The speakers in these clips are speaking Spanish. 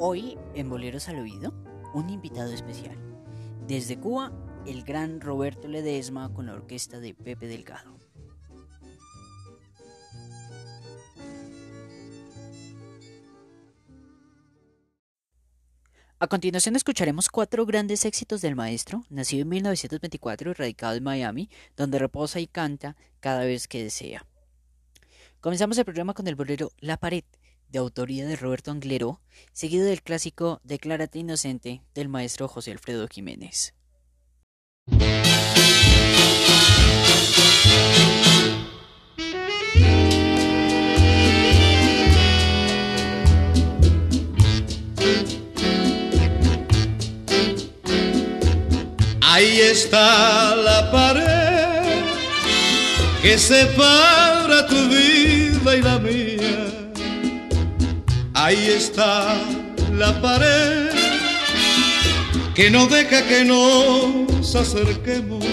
Hoy en Boleros al Oído, un invitado especial. Desde Cuba, el gran Roberto Ledesma con la orquesta de Pepe Delgado. A continuación escucharemos cuatro grandes éxitos del maestro, nacido en 1924 y radicado en Miami, donde reposa y canta cada vez que desea. Comenzamos el programa con el bolero La Pared, de autoría de Roberto Anglero, seguido del clásico Declárate Inocente del maestro José Alfredo Jiménez. Ahí está la pared que separa tu vida Ahí está la pared que no deja que nos acerquemos.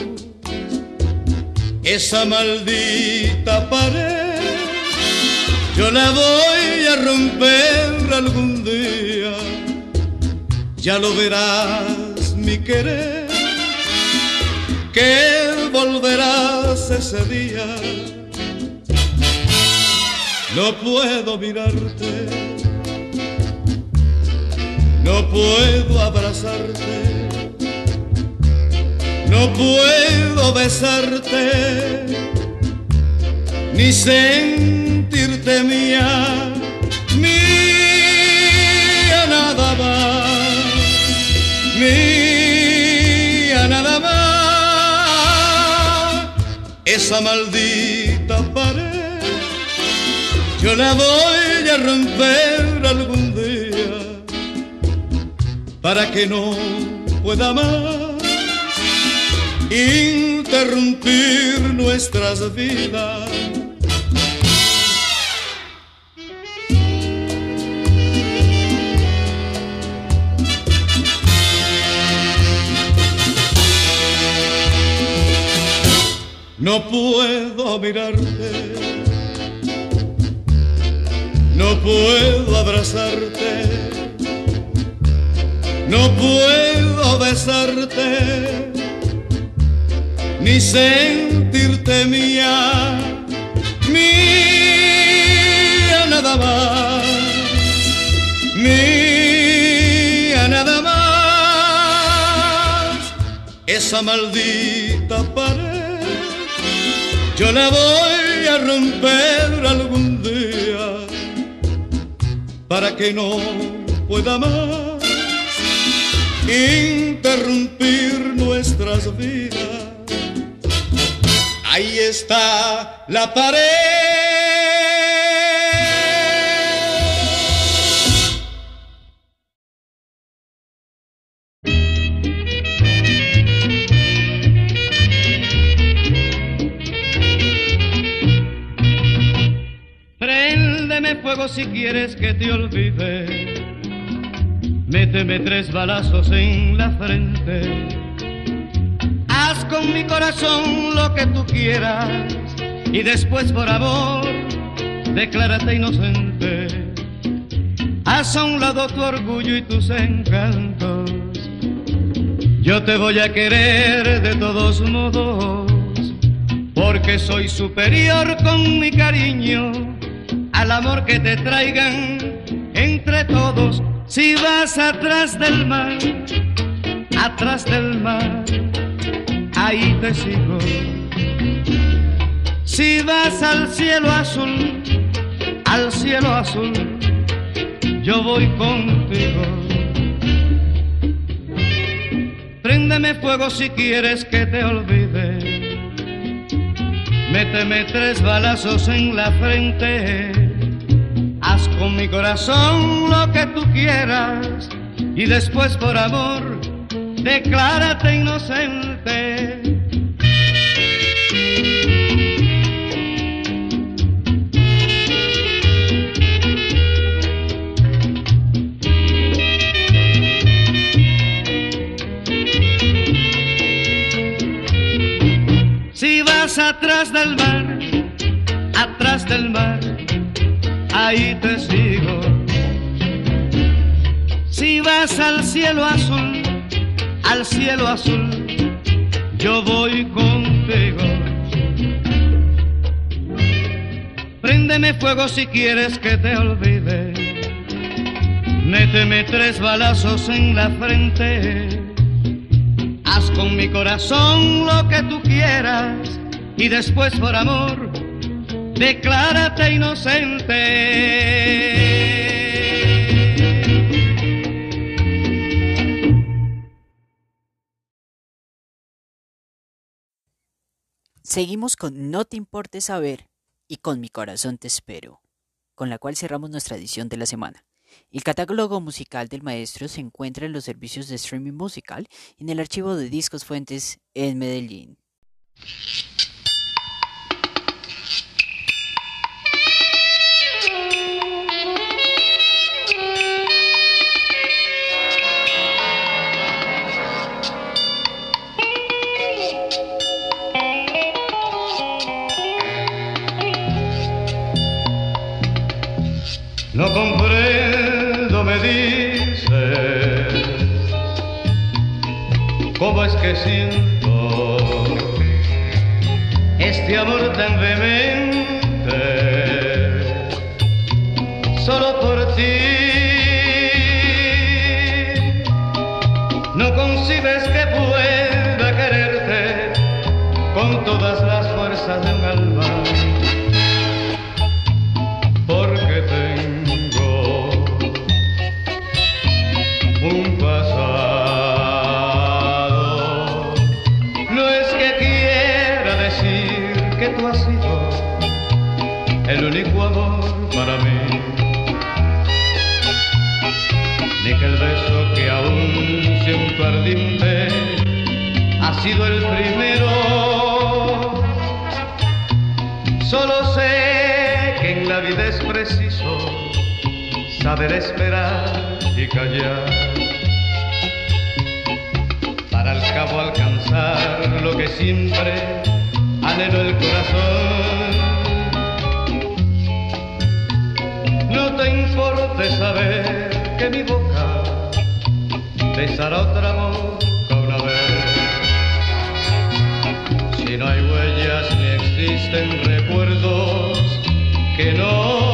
Esa maldita pared, yo la voy a romper algún día. Ya lo verás, mi querer que volverás ese día. No puedo mirarte, puedo abrazarte, no puedo besarte, ni sentirte mía, mía nada más, mía nada más. Esa maldita pared, yo la voy a romper algún para que no pueda más interrumpir nuestras vidas. No puedo mirarte, no puedo abrazarte, no puedo besarte, ni sentirte mía, mía nada más, mía nada más, esa maldita pared yo la voy a romper algún día para que no pueda más interrumpir nuestras vidas. Ahí está la pared. fuego si quieres que te olvide. Méteme tres balazos en la frente. Haz con mi corazón lo que tú quieras y después por amor declárate inocente. Haz a un lado tu orgullo y tus encantos. Yo te voy a querer de todos modos, porque soy superior con mi cariño al amor que te traigan entre todos. Si vas atrás del mar, atrás del mar, ahí te sigo. Si vas al cielo azul, al cielo azul, yo voy contigo. Préndeme fuego si quieres que te olvide. Méteme tres balazos en la frente Con mi corazón lo que tú quieras y después por amor declárate inocente. Si vas atrás del mar, atrás del mar ahí te sigo. miras al cielo azul, al cielo azul, yo voy contigo. Préndeme fuego si quieres que te olvide. Méteme tres balazos en la frente. Haz con mi corazón lo que tú quieras y después por amor declárate inocente. Seguimos con No te importe saber y con Mi corazón te espero, con la cual cerramos nuestra edición de la semana. El catálogo musical del maestro se encuentra en los servicios de streaming musical y en el archivo de discos fuentes en Medellín. No comprendo, me dice, cómo es que siento este amor tan vehemente, para mí. Ni que el beso que aún siento ardiente ha sido el primero. Solo sé que en la vida es preciso saber esperar y callar para al cabo alcanzar lo que siempre anhelo el corazón. No te importe saber que mi boca besará otra boca una vez. Si no hay huellas ni existen recuerdos que no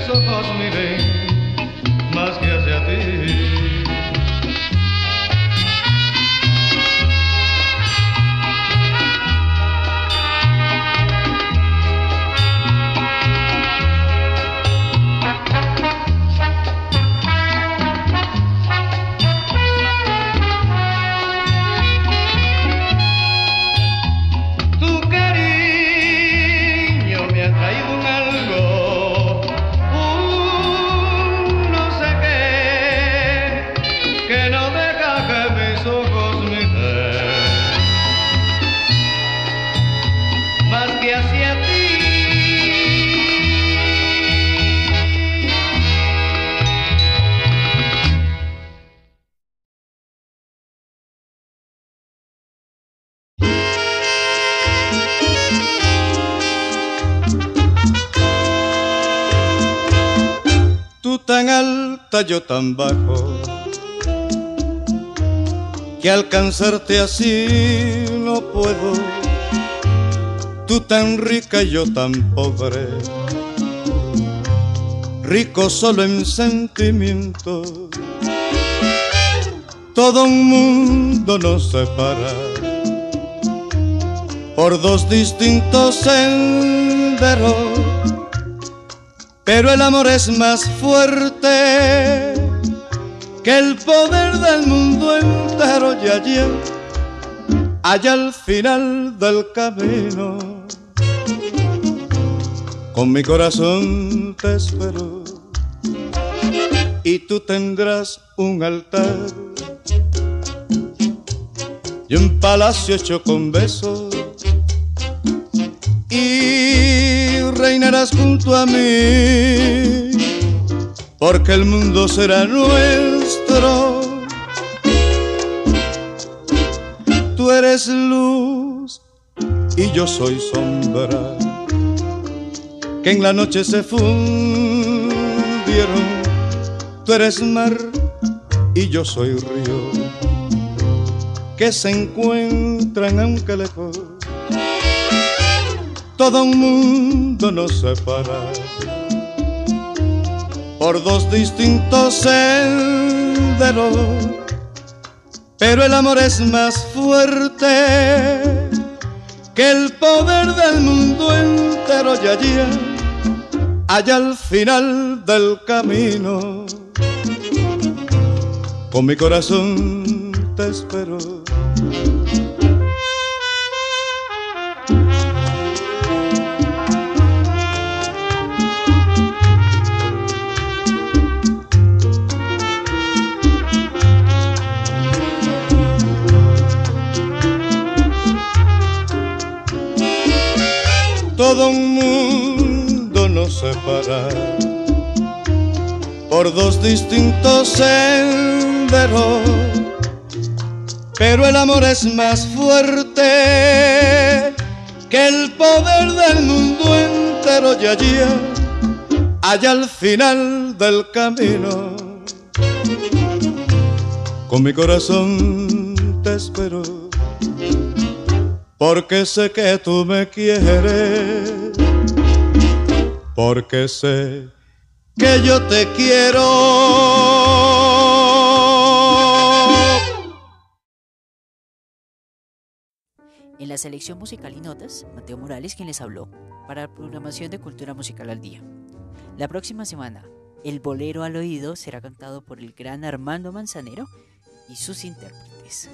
mis ojos miren más que hacia ti. Yo tan bajo, que alcanzarte así no puedo. Tú tan rica, yo tan pobre, rico solo en sentimiento. Todo un mundo nos separa por dos distintos senderos pero el amor es más fuerte que el poder del mundo entero y allí, allá al final del camino, con mi corazón te espero y tú tendrás un altar y un palacio hecho con besos y junto a mí porque el mundo será nuestro. Tú eres luz y yo soy sombra, que en la noche se fundieron. Tú eres mar y yo soy río, que se encuentran aunque lejos. Todo un mundo nos separa por dos distintos senderos, pero el amor es más fuerte que el poder del mundo entero y allí, allá al final del camino, con mi corazón te espero todo un mundo nos separa por dos distintos senderos, pero el amor es más fuerte que el poder del mundo entero y allí, allá al final del camino, con mi corazón te espero porque sé que tú me quieres, porque sé que yo te quiero. En la selección musical y notas, Mateo Morales quien les habló para la programación de Cultura Musical al Día. La próxima semana, el bolero al oído será cantado por el gran Armando Manzanero y sus intérpretes.